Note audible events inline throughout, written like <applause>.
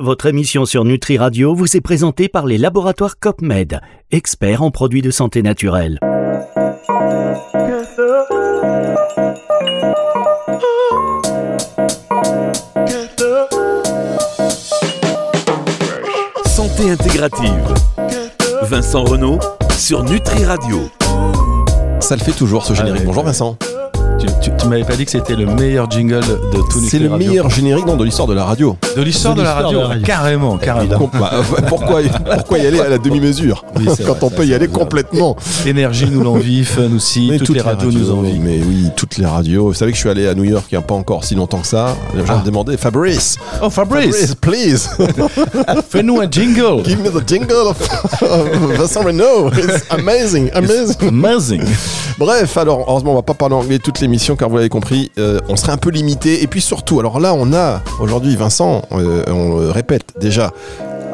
Votre émission sur Nutri Radio vous est présentée par les laboratoires COPMED, experts en produits de santé naturelle. Santé intégrative. Vincent Renault sur Nutri Radio. Ça le fait toujours ce générique. Ah ouais. Bonjour Vincent. Tu, tu- tu m'avais pas dit que c'était le meilleur jingle de tout C'est Nutri le Radio. meilleur générique non, de l'histoire de la radio. de l'histoire de, la radio. de la radio. Carrément, carrément. Bah, <laughs> pourquoi, pourquoi y aller à la demi-mesure Oui, c'est <laughs> quand vrai, on peut y c'est aller complètement Énergie nous l'envie, Fun aussi, Mais toutes, les radios, nous envient. Mais oui, toutes les radios. Vous savez que je suis allé à New York il n'y a pas encore si longtemps que ça. Les gens Ah. me demandaient Fabrice, Oh Fabrice, please, <laughs> fais-nous un jingle. give me the jingle of Vincent Renault. It's amazing, amazing. Amazing. Bref, alors heureusement on va pas parler anglais toute l'émission car vous l'avez compris, euh, on serait un peu limité. Et puis surtout, alors là on a aujourd'hui Vincent, euh, on le répète déjà.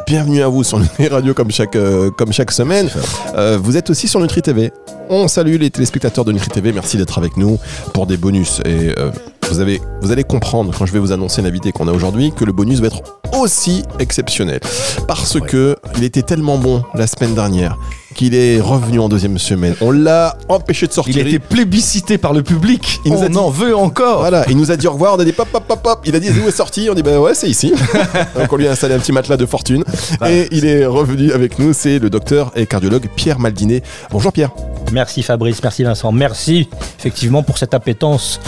Bienvenue à vous sur Nutri Radio comme chaque, euh, comme chaque semaine. Euh, vous êtes aussi sur Nutri TV. On salue les téléspectateurs de Nutri TV. Merci d'être avec nous pour des bonus. Et euh, vous, avez, vous allez comprendre quand je vais vous annoncer l'invité qu'on a aujourd'hui que le bonus va être aussi exceptionnel. Parce que il était tellement bon la semaine dernière qu'il est revenu en deuxième semaine. On l'a empêché de Il sortir. a été plébiscité par le public. Il nous a On dit- en veut encore. Voilà, il nous a dit au revoir, on a dit pop pop pop pop. Il a dit où est sorti? On dit bah ouais, c'est ici. <laughs> Donc on lui a installé un petit matelas de fortune. Et il est revenu avec nous, c'est le docteur et cardiologue Pierre Maldinet. Bonjour Pierre. Merci Fabrice, merci Vincent, merci effectivement pour cette appétence,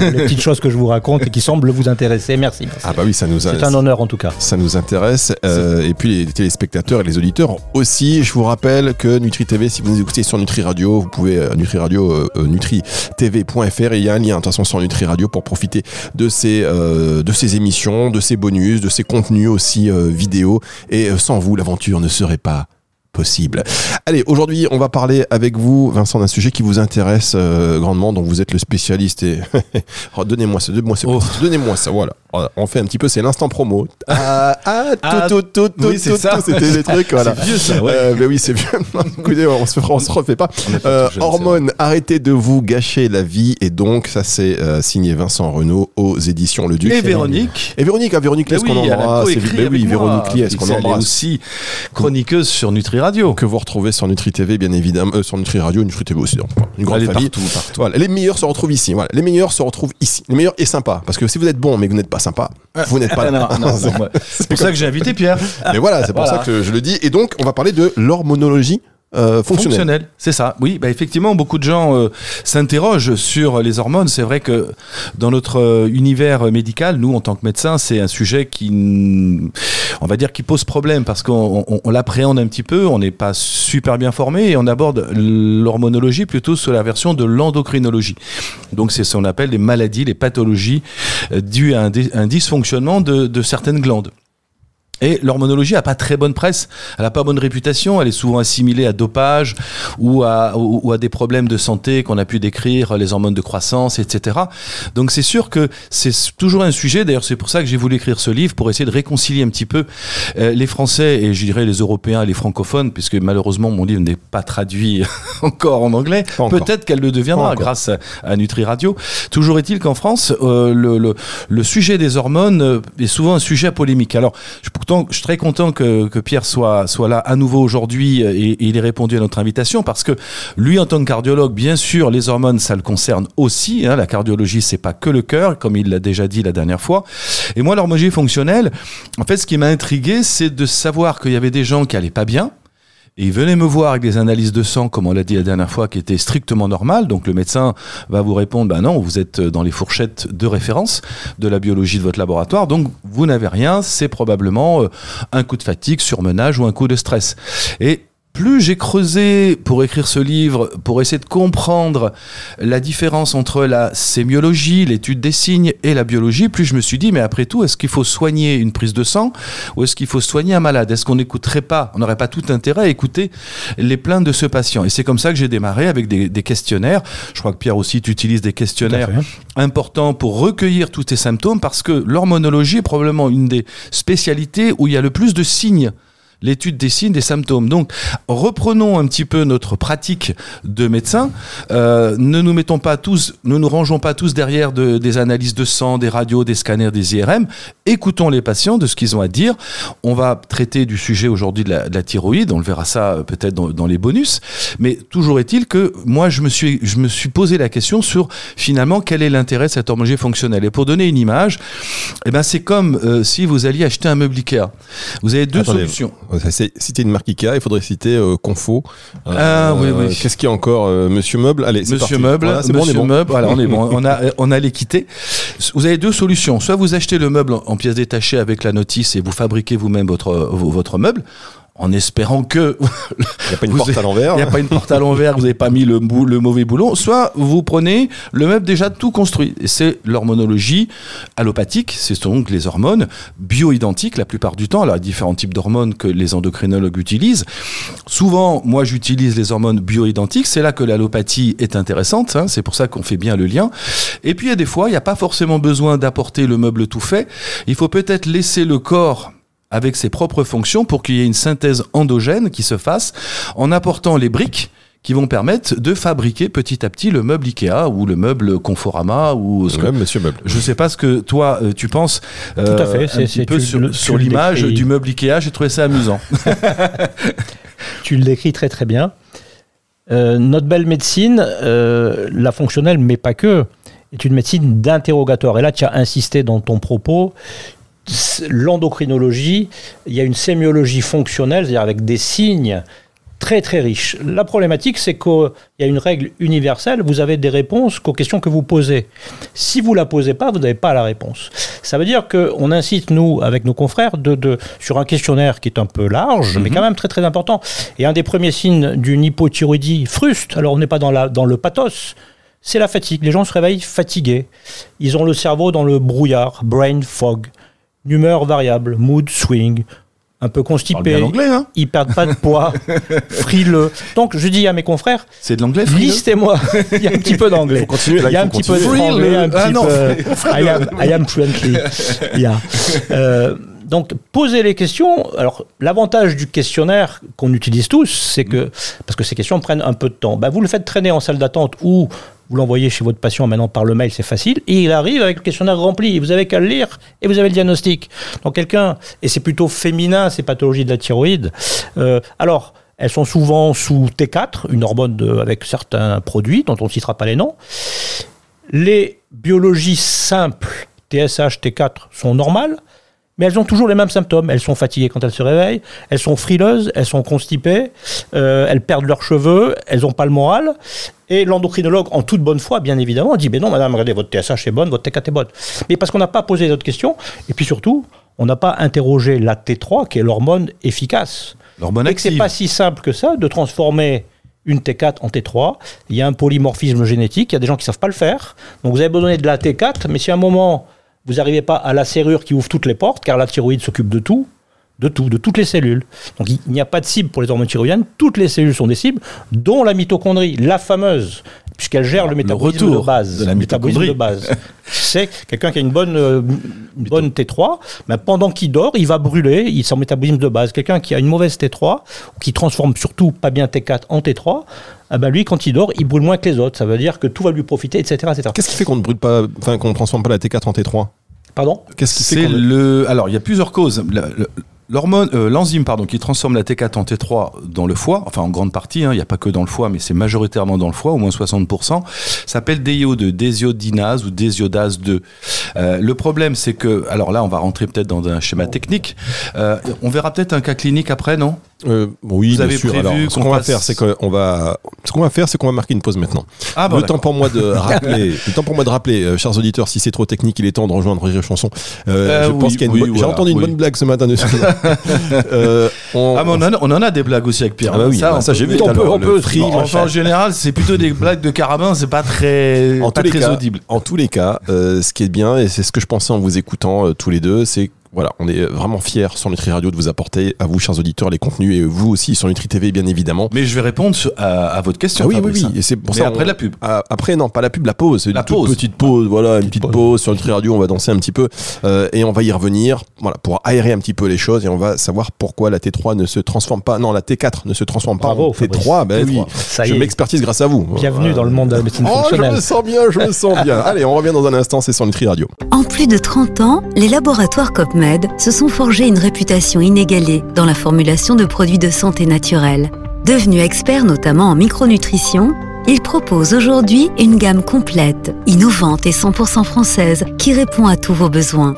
les petites choses que je vous raconte et qui semblent vous intéresser. Merci. merci. Ah bah oui, ça nous C'est un honneur en tout cas. ça nous intéresse. Euh, et puis les téléspectateurs et les auditeurs aussi. Je vous rappelle que Nutri TV, si vous nous écoutez sur Nutri Radio, vous pouvez euh, Nutri Radio, euh, euh, nutritv.fr et il y a un lien de toute façon sur Nutri Radio pour profiter de ces, euh, de ces émissions, de ces bonus, de ces contenus aussi vidéo. Et sans vous, l'aventure ne serait pas possible. Allez, aujourd'hui, on va parler avec vous, Vincent, d'un sujet qui vous intéresse euh, grandement, dont vous êtes le spécialiste. Et <laughs> Oh, donnez-moi ça, donnez-moi ça, Oh. donnez-moi ça. Voilà, Voilà, on fait un petit peu, c'est l'instant promo. Ah, ah, Ah, tout, tout, tout, oui, tout, tout, ça. tout, c'était des <laughs> trucs, voilà. C'est vieux ça, ouais. Euh, mais oui, c'est vieux. <laughs> Écoutez, on se, on se refait pas. Euh, tout jeune, hormones, arrêtez de vous gâcher la vie. Et donc, ça, c'est euh, signé Vincent Renault aux éditions Le Duc. Et Véronique. Et Véronique, ah, Véronique, est-ce qu'on embrasse Mais oui. Véronique Lies, est-ce qu'on Elle est embrasse aussi chroniqueuse sur Nutri Radio. que vous retrouvez sur Nutri TV, bien évidemment, euh, sur Nutri Radio, Nutri TV aussi, donc, une grande Elle est famille. partout, partout. Voilà, les meilleurs se retrouvent ici. Voilà, les meilleurs se retrouvent ici. Les meilleurs et sympas. Parce que si vous êtes bon mais que vous n'êtes pas sympa, vous n'êtes pas <laughs> là. <laughs> C'est pour ça que j'ai invité Pierre. Mais voilà, c'est pour Voilà. ça que je le dis. Et donc, on va parler de l'hormonologie euh, fonctionnelle. Fonctionnel, c'est ça. Oui, bah effectivement, beaucoup de gens euh, s'interrogent sur les hormones. C'est vrai que dans notre euh, univers médical, nous, en tant que médecins, c'est un sujet qui, on va dire, qui pose problème parce qu'on on- on l'appréhende un petit peu, on n'est pas super bien formé et on aborde l'hormonologie plutôt sous la version de l'endocrinologie. Donc, c'est ce qu'on appelle les maladies, les pathologies euh, dues à un, un dysfonctionnement de- de certaines glandes. Et l'hormonologie a pas très bonne presse, elle a pas bonne réputation, elle est souvent assimilée à dopage ou à, ou, ou à des problèmes de santé qu'on a pu décrire, les hormones de croissance, etc. Donc c'est sûr que c'est toujours un sujet, d'ailleurs c'est pour ça que j'ai voulu écrire ce livre, pour essayer de réconcilier un petit peu euh, les Français et je dirais les Européens et les francophones, puisque malheureusement mon livre n'est pas traduit <laughs> encore en anglais. Peut-être qu'elle le deviendra grâce à, à Nutri Radio. Toujours est-il qu'en France, euh, le, le, le sujet des hormones euh, est souvent un sujet à polémique. Alors, je, pourtant, je suis très content que, Pierre soit, là à nouveau aujourd'hui euh, et, il ait répondu à notre invitation parce que lui, en tant que cardiologue, bien sûr, les hormones, ça le concerne aussi. hein. la cardiologie, c'est pas que le cœur, comme il l'a déjà dit la dernière fois. Et moi, l'hormonologie fonctionnelle, en fait, ce qui m'a intrigué, c'est de savoir qu'il y avait des gens qui allaient pas bien. Et ils venaient me voir avec des analyses de sang, comme on l'a dit la dernière fois, qui étaient strictement normales. Donc le médecin va vous répondre, bah non, vous êtes dans les fourchettes de référence de la biologie de votre laboratoire, donc vous n'avez rien, c'est probablement euh, un coup de fatigue, surmenage ou un coup de stress. Et plus j'ai creusé pour écrire ce livre, pour essayer de comprendre la différence entre la sémiologie, l'étude des signes et la biologie, plus je me suis dit, mais après tout, est-ce qu'il faut soigner une prise de sang ou est-ce qu'il faut soigner un malade? Est-ce qu'on n'écouterait pas, on n'aurait pas tout intérêt à écouter les plaintes de ce patient? Et c'est comme ça que j'ai démarré avec des, des questionnaires. Je crois que Pierre aussi, tu utilises des questionnaires Tout à fait. important pour recueillir tous tes symptômes parce que l'hormonologie est probablement une des spécialités où il y a le plus de signes l'étude des signes, des symptômes. Donc, reprenons un petit peu notre pratique de médecin. Euh, ne nous mettons pas tous, ne nous rangeons pas tous derrière de- des analyses de sang, des radios, des scanners, des IRM. Écoutons les patients de ce qu'ils ont à dire. On va traiter du sujet aujourd'hui de la, de la thyroïde. On le verra ça euh, peut-être dans, dans les bonus. Mais toujours est-il que moi, je me suis, je me suis posé la question sur finalement quel est l'intérêt de cette hormonologie fonctionnelle? Et pour donner une image, eh ben, c'est comme euh, si vous alliez acheter un meuble Ikea. Vous avez deux Attendez, solutions. Citer une marque Ikea, il faudrait citer euh, Confo. Euh, Ah, oui, oui. Qu'est-ce qu'il y a encore euh, Monsieur Meuble? Allez, c'est Monsieur parti. Meuble, Voilà, c'est bon, on est Monsieur bon. Meuble, voilà, on est bon, on a, on a les quitter. Vous avez deux solutions. Soit vous achetez le meuble en- en pièces détachées avec la notice et vous fabriquez vous-même votre, votre meuble, en espérant que <laughs> Il n'y a pas une porte à l'envers. il n'y a pas une porte à l'envers, vous n'avez pas mis le, bou- le mauvais boulon. Soit vous prenez le meuble déjà tout construit. Et c'est l'hormonologie allopathique, c'est donc les hormones bioidentiques la plupart du temps. Alors, il y a différents types d'hormones que les endocrinologues utilisent. Souvent, moi, j'utilise les hormones bioidentiques. C'est là que l'allopathie est intéressante. hein. C'est pour ça qu'on fait bien le lien. Et puis, il y a des fois, il n'y a pas forcément besoin d'apporter le meuble tout fait. Il faut peut-être laisser le corps avec ses propres fonctions pour qu'il y ait une synthèse endogène qui se fasse en apportant les briques qui vont permettre de fabriquer petit à petit le meuble Ikea ou le meuble Conforama ou ce que, Monsieur Meuble. je sais pas ce que toi euh, tu penses euh, Tout à fait, un petit peu sur, l'image du meuble Ikea, j'ai trouvé ça amusant. <laughs> Tu le décris très très bien. Euh, notre belle médecine, euh, la fonctionnelle, mais pas que, est une médecine d'interrogatoire. Et là, tu as insisté dans ton propos. L'endocrinologie, il y a une sémiologie fonctionnelle, c'est-à-dire avec des signes très très riches. La problématique, c'est qu'il y a une règle universelle, vous avez des réponses qu'aux questions que vous posez. Si vous la posez pas, vous n'avez pas la réponse. Ça veut dire qu'on incite, nous, avec nos confrères, de, de- sur un questionnaire qui est un peu large, mais quand même très très important. Et un des premiers signes d'une hypothyroïdie fruste, alors on n'est pas dans, la, dans le pathos, c'est la fatigue. Les gens se réveillent fatigués. Ils ont le cerveau dans le brouillard, brain fog, une humeur variable, mood swing, un peu constipé. bien l'anglais, hein Ils perdent pas de poids, <laughs> frileux. Donc je dis à mes confrères, C'est de l'anglais, listez-moi. <laughs> Il y a un petit peu d'anglais. Il y a un petit peu de franglais, un Ah non, peu. <laughs> I am, I am friendly. Yeah. Euh, donc, poser les questions. Alors, l'avantage du questionnaire qu'on utilise tous, c'est que, parce que ces questions prennent un peu de temps, bah, vous le faites traîner en salle d'attente ou vous l'envoyez chez votre patient maintenant par le mail, c'est facile, et il arrive avec le questionnaire rempli. Vous avez qu'à le lire et vous avez le diagnostic. Donc, quelqu'un, et c'est plutôt féminin, ces pathologies de la thyroïde. Euh, alors, elles sont souvent sous T4, une hormone avec certains produits dont on ne citera pas les noms. Les biologies simples, TSH, T4, sont normales, mais elles ont toujours les mêmes symptômes. Elles sont fatiguées quand elles se réveillent, elles sont frileuses, elles sont constipées, euh, elles perdent leurs cheveux, elles n'ont pas le moral. Et l'endocrinologue, en toute bonne foi, bien évidemment, dit Mais non, madame, regardez, votre TSH est bonne, votre T4 est bonne. Mais parce qu'on n'a pas posé d'autres questions, et puis surtout, on n'a pas interrogé la T3, qui est l'hormone efficace. L'hormone Et que c'est pas si simple que ça de transformer une T4 en T3. Il y a un polymorphisme génétique, il y a des gens qui savent pas le faire. Donc vous avez besoin de la T4, mais si à un moment vous n'arrivez pas à la serrure qui ouvre toutes les portes, car la thyroïde s'occupe de tout, de tout, de toutes les cellules. Donc il n'y a pas de cible pour les hormones thyroïdiennes, toutes les cellules sont des cibles, dont la mitochondrie, la fameuse, puisqu'elle gère le métabolisme retour de base. de la métabolisme de base. C'est quelqu'un qui a une bonne, euh, une bonne T3, mais pendant qu'il dort, il va brûler il, son métabolisme de base. Quelqu'un qui a une mauvaise T3, ou qui transforme surtout pas bien T4 en T3, ah ben lui, quand il dort, il brûle moins que les autres. Ça veut dire que tout va lui profiter, etc. etc. Qu'est-ce qui fait qu'on ne brûle pas, enfin qu'on ne transforme pas la T4 en T3 Pardon? Qu'est-ce qui fait C'est le. Alors, il y a plusieurs causes. Le- L'hormone, euh, l'enzyme pardon, qui transforme la T4 en T3 dans le foie, enfin en grande partie, hein, il n'y a pas que dans le foie, mais c'est majoritairement dans le foie, au moins 60%, s'appelle DIO2, désiodinase ou désiodase 2. Euh, le problème, c'est que, alors là, on va rentrer peut-être dans un schéma technique. Euh, on verra peut-être un cas clinique après, non? Euh, oui, Vous bien avez sûr. prévu Alors, ce qu'on qu'on va passe- faire, c'est qu'on va, ce qu'on va faire, c'est qu'on va marquer une pause maintenant. Ah, bon, le temps d'accord. pour moi de <laughs> rappeler, le temps pour moi de rappeler, euh, chers auditeurs, si c'est trop technique, il est temps de rejoindre Rire Chanson. Euh, Euh, je pense oui, qu'il y a une oui, bonne- j'ai voilà, entendu une oui. bonne blague ce matin dessus. <laughs> euh, on- Ah, mais on en, a, on en a des blagues aussi avec Pierre. Ah bah oui, ça, bah ça, peut- j'ai vu mais tout à on peut, l'heure, on le peut. machin. enfin, en général, c'est plutôt des blagues de carabin, c'est pas très, en pas tous les très cas, audible. en tous les cas, euh, ce qui est bien et c'est ce que je pensais en vous écoutant euh, tous les deux, c'est Voilà, on est vraiment fiers sur Nutri Radio de vous apporter à vous, chers auditeurs, les contenus et vous aussi sur Nutri TV, bien évidemment. Mais je vais répondre à, à votre question. Ah oui, oui, Fabrice, oui. hein. Et c'est pour Mais ça. après on- la pub. Ah, après, non, pas la pub, la pause. C'est La une toute pause. petite pause. Voilà, une petite pause. pause sur Nutri Radio. On va danser un petit peu euh, et on va y revenir. Voilà, pour aérer un petit peu les choses et on va savoir pourquoi la T3 ne se transforme pas. Non, la T4 ne se transforme pas Bravo, en T3. Fabrice. Ben oui, Ça y je m'expertise grâce à vous. Bienvenue Euh, dans le monde de la médecine Oh, je me sens bien, je me sens bien. <laughs> Allez, on revient dans un instant, c'est sur Nutri Radio. En plus de 30 ans, les laboratoires Se sont forgés une réputation inégalée dans la formulation de produits de santé naturelle. Devenus experts notamment en micronutrition, ils proposent aujourd'hui une gamme complète, innovante et 100% française qui répond à tous vos besoins.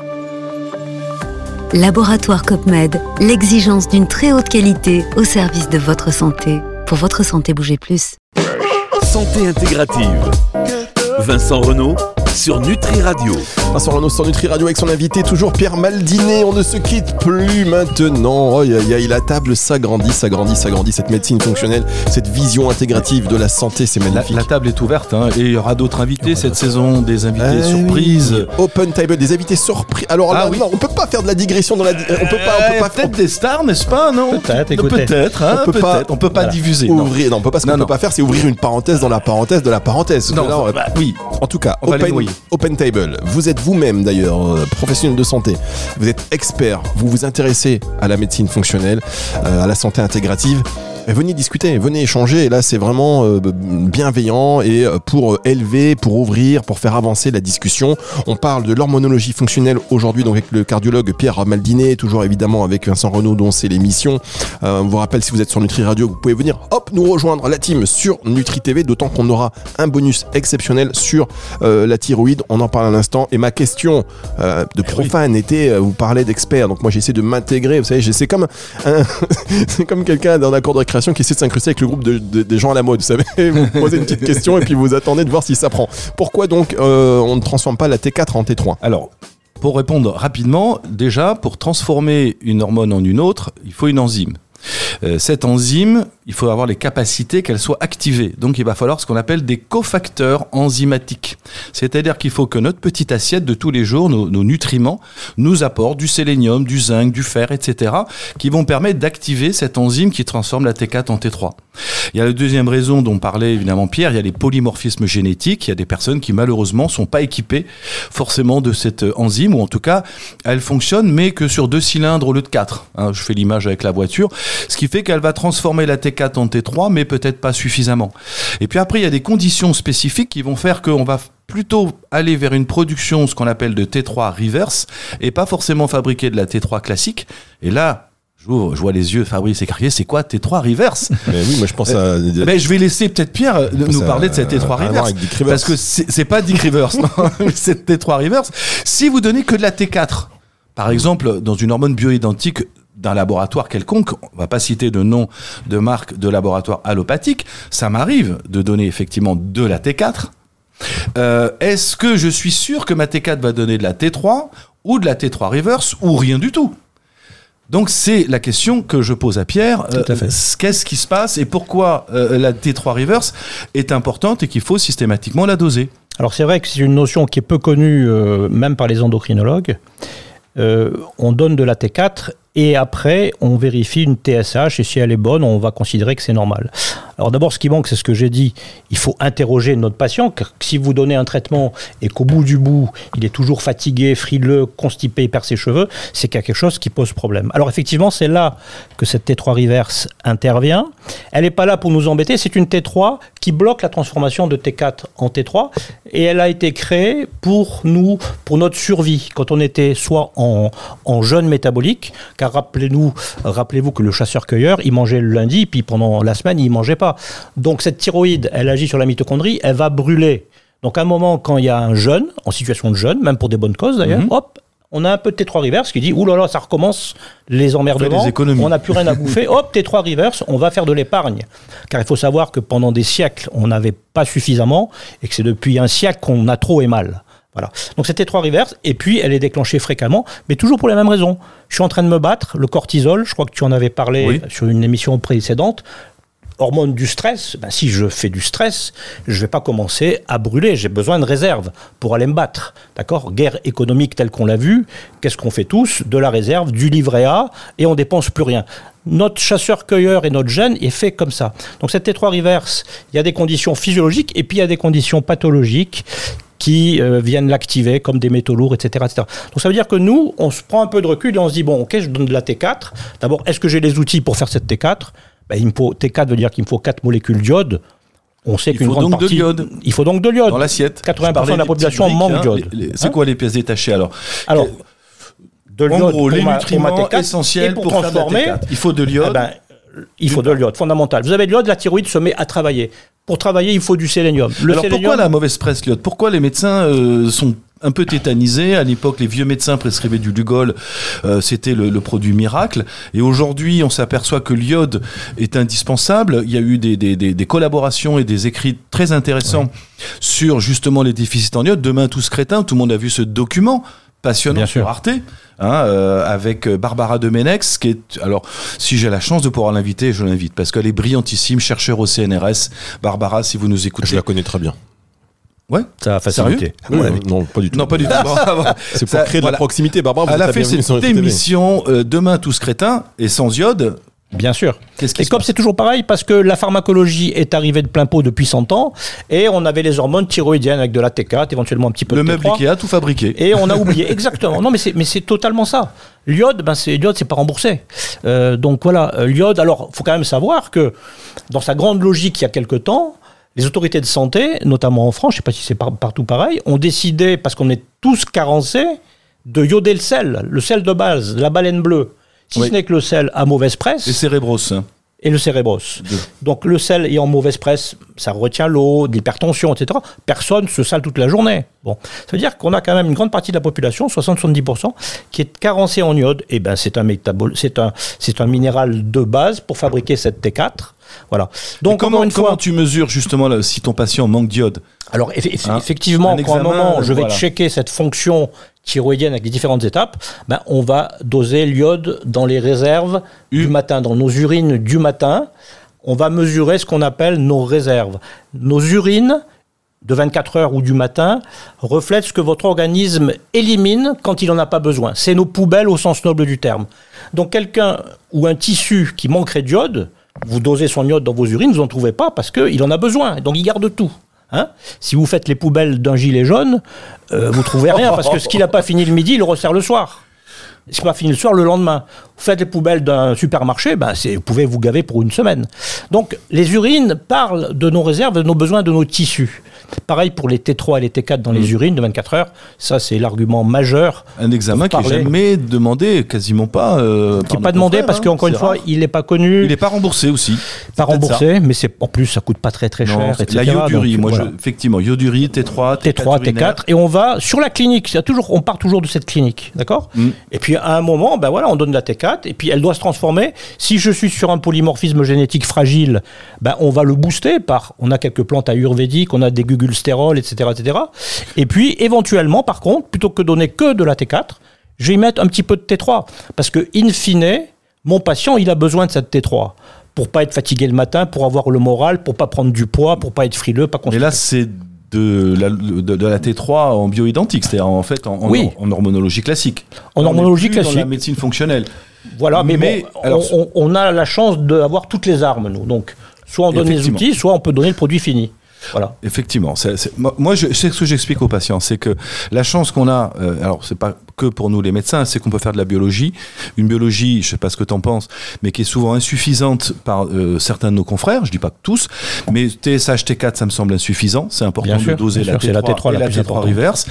Laboratoire COPMED, l'exigence d'une très haute qualité au service de votre santé. Pour votre santé, bougez plus. Santé intégrative. Vincent Renault sur Nutri Radio. Vincent Renaud sur Nutri Radio avec son invité, toujours Pierre Maldiné. On ne se quitte plus maintenant. Oh, y a- y a- y a- la table s'agrandit, s'agrandit, s'agrandit. Cette médecine fonctionnelle, cette vision intégrative de la santé, c'est La, magnifique. la table est ouverte hein, et il y aura d'autres invités cette saison, des invités Eh surprises. oui. Open table, des invités surprises. Alors Ah là, oui. non, on peut pas faire de la digression dans la. di- On peut pas, on peut Euh, pas peut-être des stars, n'est-ce pas Non Peut-être, Non, écoutez. Peut-être, hein, On peut pas- peut-être. On peut pas Voilà. diffuser. non. ouvrir. Non, on peut pas. Ce qu'on Non, peut non. pas faire, c'est ouvrir une parenthèse dans la parenthèse de la parenthèse. Non, là, on- bah, oui. En tout cas, On open, open Table, vous êtes vous-même d'ailleurs euh, professionnel de santé, vous êtes expert, vous vous intéressez à la médecine fonctionnelle, euh, à la santé intégrative. Et venez discuter, venez échanger. Et là, c'est vraiment euh, bienveillant et euh, pour euh, élever, pour ouvrir, pour faire avancer la discussion. On parle de l'hormonologie fonctionnelle aujourd'hui, donc avec le cardiologue Pierre Maldiné, toujours évidemment avec Vincent Renaud, dont c'est l'émission. Euh, on vous rappelle, si vous êtes sur Nutri Radio, vous pouvez venir, hop, nous rejoindre la team sur Nutri TV, d'autant qu'on aura un bonus exceptionnel sur euh, la thyroïde. On en parle à l'instant. Et ma question de profane était, vous parlez d'expert, donc moi j'essaie de m'intégrer. Vous savez, c'est comme un- <laughs> comme quelqu'un dans un cours de qui essaie de s'incruster avec le groupe de- de- des gens à la mode. Vous savez, <laughs> vous posez une petite question et puis vous attendez de voir si ça prend. Pourquoi donc euh, on ne transforme pas la T4 en T3 Alors, pour répondre rapidement, déjà, pour transformer une hormone en une autre, il faut une enzyme. Euh, cette enzyme, il faut avoir les capacités qu'elle soit activée. Donc il va falloir ce qu'on appelle des cofacteurs enzymatiques. C'est-à-dire qu'il faut que notre petite assiette de tous les jours, nos, nos nutriments, nous apportent du sélénium, du zinc, du fer, etc., qui vont permettre d'activer cette enzyme qui transforme la T4 en T3. Il y a la deuxième raison dont parlait évidemment Pierre, il y a les polymorphismes génétiques. Il y a des personnes qui malheureusement sont pas équipées forcément de cette enzyme, ou en tout cas, elle fonctionne, mais que sur deux cylindres au lieu de quatre. Hein, je fais l'image avec la voiture. Ce qui fait qu'elle va transformer la T4 en T3, mais peut-être pas suffisamment. Et puis après, il y a des conditions spécifiques qui vont faire qu'on va plutôt aller vers une production, ce qu'on appelle de T3 reverse, et pas forcément fabriquer de la T3 classique. Et là, j'ouvre, je vois les yeux Fabrice écarquillés, c'est quoi T3 reverse <laughs> Mais oui, moi je pense à. mais je vais laisser peut-être Pierre euh, nous parler de cette T3 à voir reverse. Parce que c'est pas Dick Rivers, non, <laughs> c'est T3 reverse. Si vous donnez que de la T4, par exemple, dans une hormone bioidentique d'un laboratoire quelconque, on va pas citer de nom de marque de laboratoire allopathique, ça m'arrive de donner effectivement de la T4. Euh, Est-ce que je suis sûr que ma T4 va donner de la T3 ou de la T3 reverse ou rien du tout? Donc c'est la question que je pose à Pierre. Euh, Qu'est-ce qui se passe et pourquoi euh, la T3 reverse est importante et qu'il faut systématiquement la doser Alors c'est vrai que c'est une notion qui est peu connue euh, même par les endocrinologues. On donne de la T4 et après on vérifie une TSH et si elle est bonne, on va considérer que c'est normal. Alors d'abord, ce qui manque, c'est ce que j'ai dit. Il faut interroger notre patient. Car si vous donnez un traitement et qu'au bout du bout, il est toujours fatigué, frileux, constipé, perd ses cheveux, c'est quelque chose qui pose problème. Alors effectivement, c'est là que cette T3 reverse intervient. Elle n'est pas là pour nous embêter. C'est une T3 qui bloque la transformation de T4 en T3 et elle a été créée pour nous, pour notre survie, quand on était soit en, jeûne métabolique, car rappelez-nous, rappelez-vous que le chasseur-cueilleur, il mangeait le lundi, puis pendant la semaine, il mangeait. Donc cette thyroïde, elle agit sur la mitochondrie, elle va brûler. Donc à un moment, quand il y a un jeûne, en situation de jeûne, même pour des bonnes causes d'ailleurs, Mhm. hop, on a un peu de T3 reverse qui dit, ouh là là, ça recommence les emmerdements, on n'a plus rien à bouffer, hop, T3 reverse, on va faire de l'épargne. Car il faut savoir que pendant des siècles, on n'avait pas suffisamment, et que c'est depuis un siècle qu'on a trop et mal. Voilà. Donc c'était T3 reverse, et puis elle est déclenchée fréquemment, mais toujours pour les mêmes raisons. Je suis en train de me battre, le cortisol, je crois que tu en avais parlé Oui. sur une émission précédente, hormone du stress, ben, si je fais du stress, je ne vais pas commencer à brûler. J'ai besoin de réserve pour aller me battre. D'accord? Guerre économique telle qu'on l'a vu, qu'est-ce qu'on fait tous? De la réserve, du livret A, et on dépense plus rien. Notre chasseur-cueilleur et notre gène est fait comme ça. Donc cette T3 reverse, il y a des conditions physiologiques et puis il y a des conditions pathologiques qui euh, viennent l'activer comme des métaux lourds, etc., etc. Donc ça veut dire que nous, on se prend un peu de recul et on se dit, bon, ok, je donne de la T4. D'abord, est-ce que j'ai les outils pour faire cette T4 ben, il me faut, T4 veut dire qu'il me faut 4 molécules d'iode. On sait qu'une faut grande donc de partie... l'iode. Il faut donc de l'iode. Dans l'assiette. 80% Je parlais de la population manque d'iode. hein. Les- C'est Hein quoi les pièces détachées alors Alors, de En l'iode gros, pour les ma- pour ma nutriments T4, essentiels et pour, pour, faire de la transformer, T4. Il faut de eh l'iode. ben, il faut de l'iode, fondamental. Vous avez de l'iode, la thyroïde se met à travailler. Pour travailler, il faut du sélénium. Le Alors sélénium, pourquoi la mauvaise presse, l'iode? Pourquoi les médecins euh, sont un peu tétanisés À l'époque, les vieux médecins prescrivaient du Lugol, euh, c'était le, le produit miracle. Et aujourd'hui, on s'aperçoit que l'iode est indispensable. Il y a eu des, des- des- des collaborations et des écrits très intéressants sur justement les déficits en iode. Demain, tous crétins, tout le monde a vu ce document passionnant Bien sur. Arte, hein, euh, avec euh, Barbara Domenex, qui est alors si j'ai la chance de pouvoir l'inviter, je l'invite parce qu'elle est brillantissime, chercheur au CNRS. Barbara, si vous nous écoutez, Je la connais très bien. Ouais, Ça va faciliter. Oui, non, pas du tout. non pas du tout. Bon, bon. <laughs> C'est pour Ça, créer de voilà. la proximité. Barbara, vous Elle a fait cette émission euh, Demain tous crétins et sans iode. Bien sûr. Qu'est-ce qui Et comme c'est toujours pareil, parce que la pharmacologie est arrivée de plein pot depuis 100 ans, et on avait les hormones thyroïdiennes avec de la T4, éventuellement un petit peu Le de meuble T3. Ikea tout fabriqué. Et on a <laughs> oublié, exactement. Non, mais c'est, mais c'est totalement ça. L'iode, ben c'est, l'iode, c'est pas remboursé. Euh, donc voilà, euh, l'iode, alors, faut quand même savoir que, dans sa grande logique, il y a quelque temps, les autorités de santé, notamment en France, je sais pas si c'est par- partout pareil, ont décidé, parce qu'on est tous carencés, de ioder le sel, le sel de base, la baleine bleue. Si Oui. ce n'est que le sel à mauvaise presse Et Cérébros. et le cérébros. Deux. Donc le sel est en mauvaise presse, ça retient l'eau, de l'hypertension, etc. Personne se sale toute la journée. Bon, ça veut dire qu'on a quand même une grande partie de la population, 60-70%, qui est carencée en iode. Et ben c'est un métabol, c'est un, c'est un minéral de base pour fabriquer cette T4. Voilà. Donc comment, encore une comment fois, tu mesures justement là, si ton patient manque d'iode alors eff- Hein, effectivement, à un moment je vais voilà. checker cette fonction thyroïdienne avec les différentes étapes, ben, on va doser l'iode dans les réserves U. du matin, dans nos urines du matin. On va mesurer ce qu'on appelle nos réserves. Nos urines de 24 heures ou du matin reflètent ce que votre organisme élimine quand il n'en a pas besoin. C'est nos poubelles au sens noble du terme. Donc quelqu'un ou un tissu qui manquerait d'iode, vous dosez son iode dans vos urines, vous n'en trouvez pas parce qu'il en a besoin. Donc il garde tout. Hein si vous faites les poubelles d'un gilet jaune, euh, vous trouvez rien parce que ce qu'il n'a pas fini le midi, il le resserre le soir. Ce n'a pas fini le soir, le lendemain. Vous faites les poubelles d'un supermarché, ben c'est- vous pouvez vous gaver pour une semaine. Donc les urines parlent de nos réserves, de nos besoins, de nos tissus. Pareil pour les T3 et les T4 dans les urines de 24 heures. Ça, c'est l'argument majeur Un examen qui est parler. jamais demandé, quasiment pas. euh, qui n'est pas demandé parce hein. qu'encore une C'est fois, il n'est pas connu, il n'est pas remboursé aussi. pas C'est remboursé, mais c'est en plus ça coûte pas très très. Non, cher, c'est- etc. la iodurie, Donc, moi, voilà. je, effectivement, iodurie, T3, T3, urinaire. T4, et on va sur la clinique. Toujours, on part toujours de cette clinique, d'accord? Mm. Et puis à un moment, ben voilà, on donne la T4, et puis elle doit se transformer. Si je suis sur un polymorphisme génétique fragile, ben on va le booster par, on a quelques plantes ayurvédiques, on a des gugulstérols, etc., etc. Et puis éventuellement, par contre, plutôt que donner que de la T4, je vais y mettre un petit peu de T3, parce que in fine, mon patient, il a besoin de cette T3 pour pas être fatigué le matin, pour avoir le moral, pour pas prendre du poids, pour pas être frileux, pas Mais là, c'est de la, de, de la T3 en bioidentique, c'est-à-dire en fait en, en- Oui. en hormonologie classique. En Là, hormonologie plus Dans la classique. médecine fonctionnelle. Voilà, mais, Mais, bon, alors, on, on- a la chance d'avoir toutes les armes, nous. Donc, soit on donne les outils, soit on peut donner le produit fini. Voilà. Effectivement, moi, moi, je c'est ce que j'explique aux patients, c'est que la chance qu'on a, euh, alors c'est pas que pour nous les médecins, c'est qu'on peut faire de la biologie, une biologie, je sais pas ce que tu en penses, mais qui est souvent insuffisante par euh, certains de nos confrères, je dis pas que tous, mais TSH T4 ça me semble insuffisant, c'est important Bien de sûr, doser la sûr, T3, c'est la T3 et la la plus T3 importante. reverse.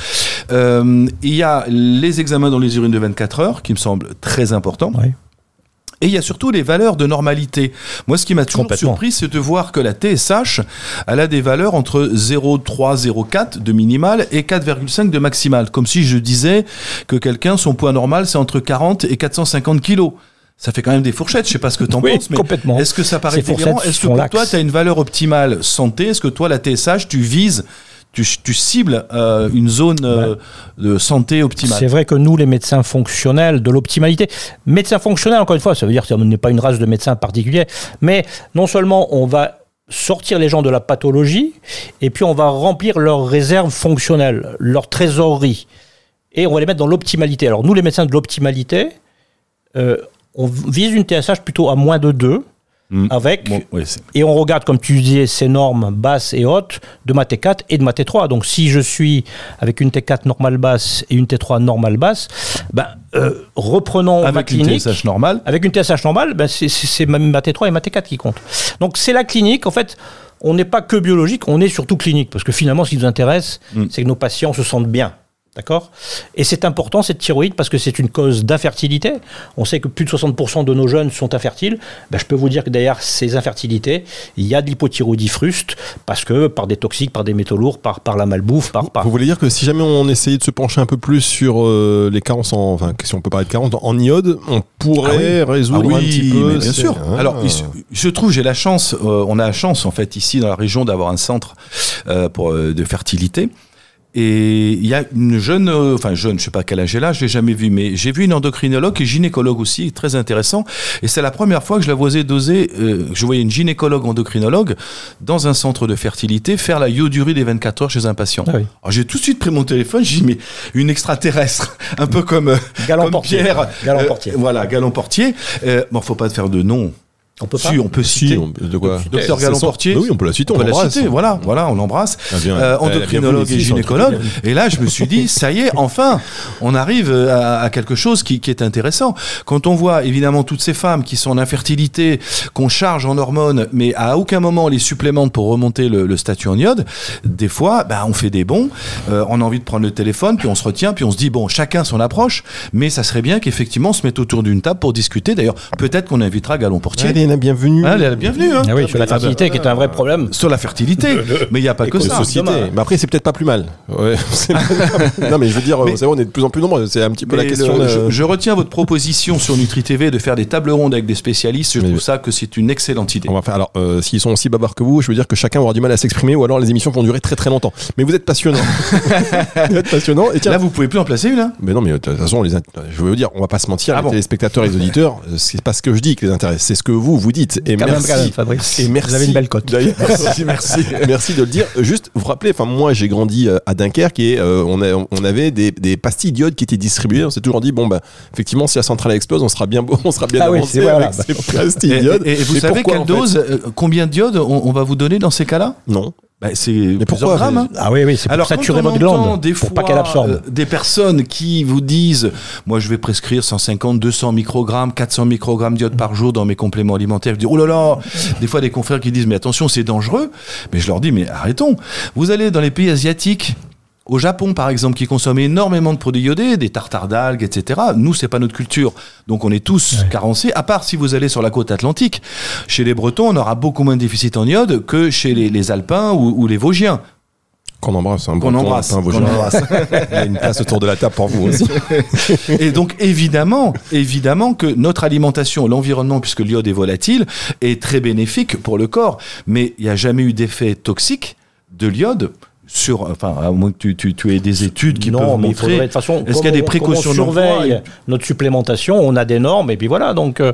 Euh, il y a les examens dans les urines de 24 heures qui me semblent très importants. Oui. Et il y a surtout les valeurs de normalité. Moi, ce qui m'a toujours surpris, c'est de voir que la TSH, elle a des valeurs entre 0,3, 0,4 de minimal et 4,5 de maximal. Comme si je disais que quelqu'un, son poids normal, c'est entre 40 et 450 kilos. Ça fait quand même des fourchettes, je sais pas ce que tu en Oui, penses, mais complètement. est-ce que ça paraît fourchettes Est-ce que pour toi, tu as une valeur optimale santé? Est-ce que toi, la TSH, tu vises tu, tu cibles euh, une zone euh, de santé optimale. C'est vrai que nous, les médecins fonctionnels, de l'optimalité, médecins fonctionnels, encore une fois, ça veut dire qu'on n'est pas une race de médecins particuliers, mais non seulement on va sortir les gens de la pathologie, et puis on va remplir leurs réserves fonctionnelles, leur trésorerie, et on va les mettre dans l'optimalité. Alors nous, les médecins de l'optimalité, euh, on vise une TSH plutôt à moins de 2, Mm. avec Bon, et on regarde, comme tu disais, ces normes basses et hautes de ma T4 et de ma T3. Donc si je suis avec une T4 normale basse et une T3 normale basse, ben, euh, reprenons ma avec une clinique. TSH normale. Avec une TSH normale, ben c'est- ma, ma T3 et ma T4 qui comptent. Donc c'est la clinique, en fait. On n'est pas que biologique, on est surtout clinique. Parce que finalement, ce qui nous intéresse, Mm. c'est que nos patients se sentent bien. D'accord? Et c'est important, cette thyroïde, parce que c'est une cause d'infertilité. On sait que plus de 60% de nos jeunes sont infertiles. Ben, je peux vous dire que derrière ces infertilités, il y a de l'hypothyroïdie fruste, parce que par des toxiques, par des métaux lourds, par, par la malbouffe, par... par... Vous voulez dire que si jamais on essayait de se pencher un peu plus sur euh, les carences en, enfin, si on peut parler de carences en iode, on pourrait résoudre Ah un oui, petit peu. mais bien sûr. Ah. Alors, il se- je trouve, j'ai la chance, euh, on a la chance en fait ici dans la région d'avoir un centre euh, pour, euh, de fertilité. Et il y a une jeune, euh, enfin jeune, je sais pas quel âge elle a, je l'ai jamais vu, mais j'ai vu une endocrinologue et gynécologue aussi, très intéressant. Et c'est la première fois que je la voyais doser, euh, je voyais une gynécologue endocrinologue dans un centre de fertilité faire la iodurie des 24 heures chez un patient. Ah oui. Alors j'ai tout de suite pris mon téléphone, j'ai dit mais une extraterrestre, un peu comme, euh, Galant comme portier. Pierre. Galant Euh, portier. voilà, Galon Portier. Euh, bon, faut pas te faire de nom. On peut pas Si, on peut Si, citer. on- de quoi Docteur C'est Galon Portier. Bah oui, on peut la citer, On on, peut la l'embrasse. citer, voilà, voilà, on l'embrasse. Ah, Euh, endocrinologue et gynécologue. Et là, je me suis dit, ça y est, enfin, on arrive euh, à, à quelque chose qui, qui est intéressant. Quand on voit évidemment toutes ces femmes qui sont en infertilité, qu'on charge en hormones, mais à aucun moment on les supplémente pour remonter le, le statut en iode, des fois, bah, on fait des bons, euh, on a envie de prendre le téléphone, puis on se retient, puis on se dit, bon, chacun son approche, mais ça serait bien qu'effectivement on se mette autour d'une table pour discuter. D'ailleurs, peut-être qu'on invitera Galon Portier. Allez, la bienvenue. Ah, elle est la bienvenue. Hein. Ah oui, sur la Ah bah, fertilité, qui est un vrai problème. sur la fertilité, <laughs> mais il n'y a pas que de ça. société. Mais après, c'est peut-être pas plus mal. Ouais, <laughs> non, mais je veux dire, Mais- vous savez, on est de plus en plus nombreux. C'est un petit peu la question. le- de- je, je retiens votre proposition sur Nutri TV de faire des tables rondes avec des spécialistes. Je Mais- trouve ça que c'est une excellente idée. On va faire. Alors, euh, s'ils sont aussi bavards que vous, je veux dire que chacun aura du mal à s'exprimer, ou alors les émissions vont durer très très longtemps. Mais vous êtes passionnant. <laughs> vous êtes passionnant. Et tiens. Là, vous pouvez plus en placer une. Hein mais non, mais de toute façon, les je veux dire, on va pas se mentir, Ah les bon. téléspectateurs et les auditeurs, euh, c'est pas ce que je dis qui les intéresse, c'est ce que vous vous dites. Et Quand même, merci. quand même, Fabrice. Et merci. Vous avez une belle cote. <laughs> Merci, merci, <laughs> merci de le dire. Juste, vous vous rappelez, enfin moi j'ai grandi euh, à Dunkerque et euh, on, a- on avait des, des pastilles d'iode qui étaient distribuées. On s'est toujours dit bon bah effectivement si la centrale explose, on sera bien <laughs> on sera bien Ah oui, avancé c'est vrai, avec voilà. ces pastilles et, d'iode. et- et vous savez pourquoi, quelle en fait dose, euh, combien d'iode on, on va vous donner dans ces cas-là? Non. Bah, C'est Mais pourquoi grammes. hein. Ah oui, oui, c'est pour Alors, saturer votre glande, des pour fois pas qu'elle absorbe. euh, des personnes qui vous disent, moi je vais prescrire 150, 200 microgrammes, 400 microgrammes d'iode par jour dans mes compléments alimentaires. Je dis, oh là là, des fois des confrères qui disent, mais attention, c'est dangereux. Mais je leur dis, mais arrêtons. Vous allez dans les pays asiatiques. Au Japon, par exemple, qui consomme énormément de produits iodés, des tartares d'algues, etc. Nous, c'est pas notre culture, donc on est tous carencés. À part si vous allez sur la côte atlantique, chez les Bretons, on aura beaucoup moins de déficit en iode que chez les, les Alpins ou, ou les Vosgiens. Qu'on embrasse. Un Qu'on embrasse, un qu'on Vosgien. embrasse. <laughs> Il y a une place autour de la table pour vous aussi. Et donc évidemment, évidemment que notre alimentation, l'environnement, puisque l'iode est volatile, est très bénéfique pour le corps. Mais il n'y a jamais eu d'effet toxique de l'iode sur, enfin, à moins que tu, tu, tu aies des études qui non, peuvent mais montrer. faudrait, de toute façon, Est-ce qu'il y a des on- précautions on surveille et- notre supplémentation, on a des normes, et puis voilà, donc... euh,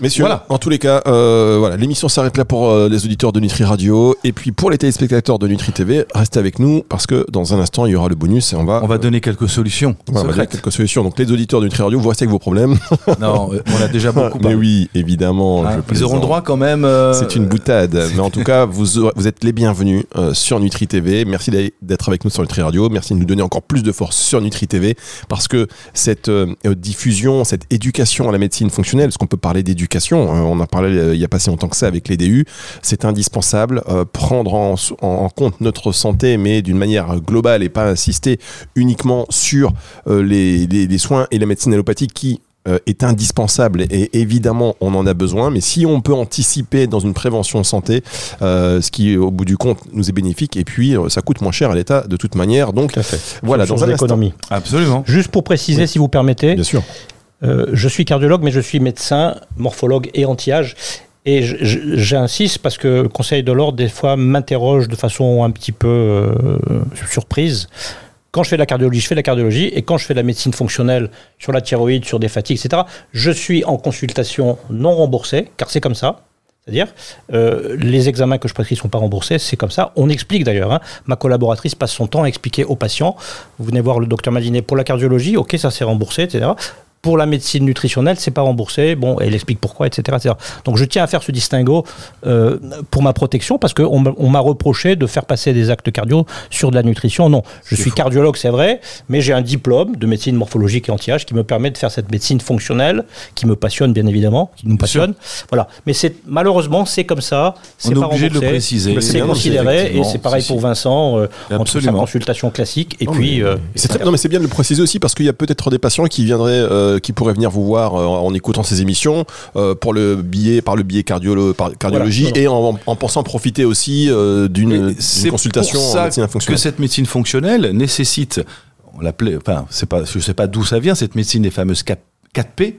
Messieurs, Voilà. en tous les cas, euh, voilà, l'émission s'arrête là pour euh, les auditeurs de Nutri Radio et puis pour les téléspectateurs de Nutri TV, restez avec nous parce que dans un instant il y aura le bonus et on va On va donner quelques solutions. on va donner quelques solutions. Donc les auditeurs de Nutri Radio, vous restez avec vos problèmes. <laughs> non, euh, on a déjà beaucoup <laughs> Mais oui, évidemment. Je ils auront le droit quand même. euh, C'est une boutade. Mais en tout cas, vous, aurez- vous êtes les bienvenus euh, sur Nutri TV. Merci d'être avec nous sur Nutri Radio. Merci de nous donner encore plus de force sur Nutri TV parce que cette euh, diffusion, cette éducation à la médecine fonctionnelle, parce qu'on peut parler d'éducation, hein, on a parlé euh, il n'y a pas si longtemps que ça avec les DU, c'est indispensable. euh, prendre en, en- en compte notre santé, mais d'une manière globale et pas insister uniquement sur euh, les, soins et la médecine allopathique qui est indispensable et évidemment on en a besoin mais si on peut anticiper dans une prévention santé euh, ce qui au bout du compte nous est bénéfique et puis euh, ça coûte moins cher à l'État de toute manière donc voilà dans source un instant d'économie. Absolument. Juste pour préciser, si vous permettez, bien sûr euh, je suis cardiologue, mais je suis médecin, morphologue et anti-âge. Et j'insiste parce que le Conseil de l'ordre, des fois, m'interroge de façon un petit peu euh, surprise. Quand je fais de la cardiologie, je fais de la cardiologie. Et quand je fais de la médecine fonctionnelle sur la thyroïde, sur des fatigues, etc., je suis en consultation non remboursée, car c'est comme ça. C'est-à-dire, euh, les examens que je prescris ne sont pas remboursés, c'est comme ça. On explique d'ailleurs. hein. Ma collaboratrice passe son temps à expliquer aux patients. Vous venez voir le docteur Madinet pour la cardiologie, ok, ça c'est remboursé, etc. Pour la médecine nutritionnelle, c'est pas remboursé. Bon, elle explique pourquoi, etc., etc. Donc je tiens à faire ce distinguo euh, pour ma protection parce qu'on on m'a reproché de faire passer des actes cardio sur de la nutrition. Non, je suis cardiologue, c'est vrai, mais j'ai un diplôme de médecine morphologique et anti-âge qui me permet de faire cette médecine fonctionnelle qui me passionne bien évidemment, qui nous passionne. Voilà. Mais c'est malheureusement c'est comme ça. C'est pas obligé de le remboursé. préciser. C'est considéré et c'est pareil pour. Vincent euh, entre sa Absolument. consultation classique et Non, puis. euh, C'est très, non mais c'est bien de le préciser aussi parce qu'il y a peut-être des patients qui viendraient, euh, qui pourraient venir vous voir euh, en écoutant ces émissions euh, pour le billet, par le biais cardiolo, cardiologie Voilà. et en, en pensant profiter aussi d'une consultation pour en ça médecine que fonctionnelle. cette médecine fonctionnelle nécessite, on l'appelait, enfin, c'est pas, je sais pas d'où ça vient, cette médecine des fameuses 4, 4P,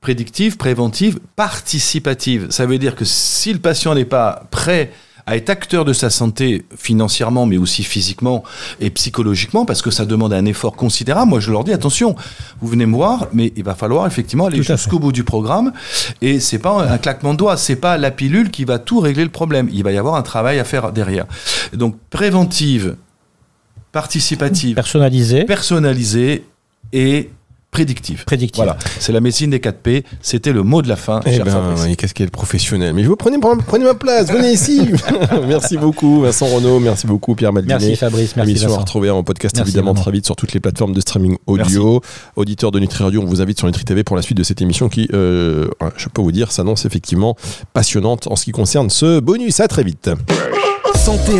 prédictive, préventive, participative. Ça veut dire que si le patient n'est pas prêt à être acteur de sa santé financièrement, mais aussi physiquement et psychologiquement, parce que ça demande un effort considérable. Moi, je leur dis attention, vous venez me voir, mais il va falloir effectivement aller jusqu'au bout du programme. Et c'est pas un claquement de doigts, c'est pas la pilule qui va tout régler le problème. Il va y avoir un travail à faire derrière. Donc préventive, participative, personnalisé, personnalisée et prédictive. prédictif. Voilà, c'est la médecine des 4 P. C'était le mot de la fin. Eh cher ben, qu'est-ce qu'elle est professionnelle. Mais je vous prenez, prenez ma place, venez ici. <laughs> merci beaucoup, Vincent Renaud. Merci beaucoup, Pierre Maldinet. Merci Fabrice, merci L'émission à retrouver en podcast Merci, évidemment vraiment. très vite sur toutes les plateformes de streaming audio. Auditeur de Nutri Radio, on vous invite sur Nutri TV pour la suite de cette émission qui, euh, je peux vous dire, s'annonce effectivement passionnante en ce qui concerne ce bonus. À très vite. Santé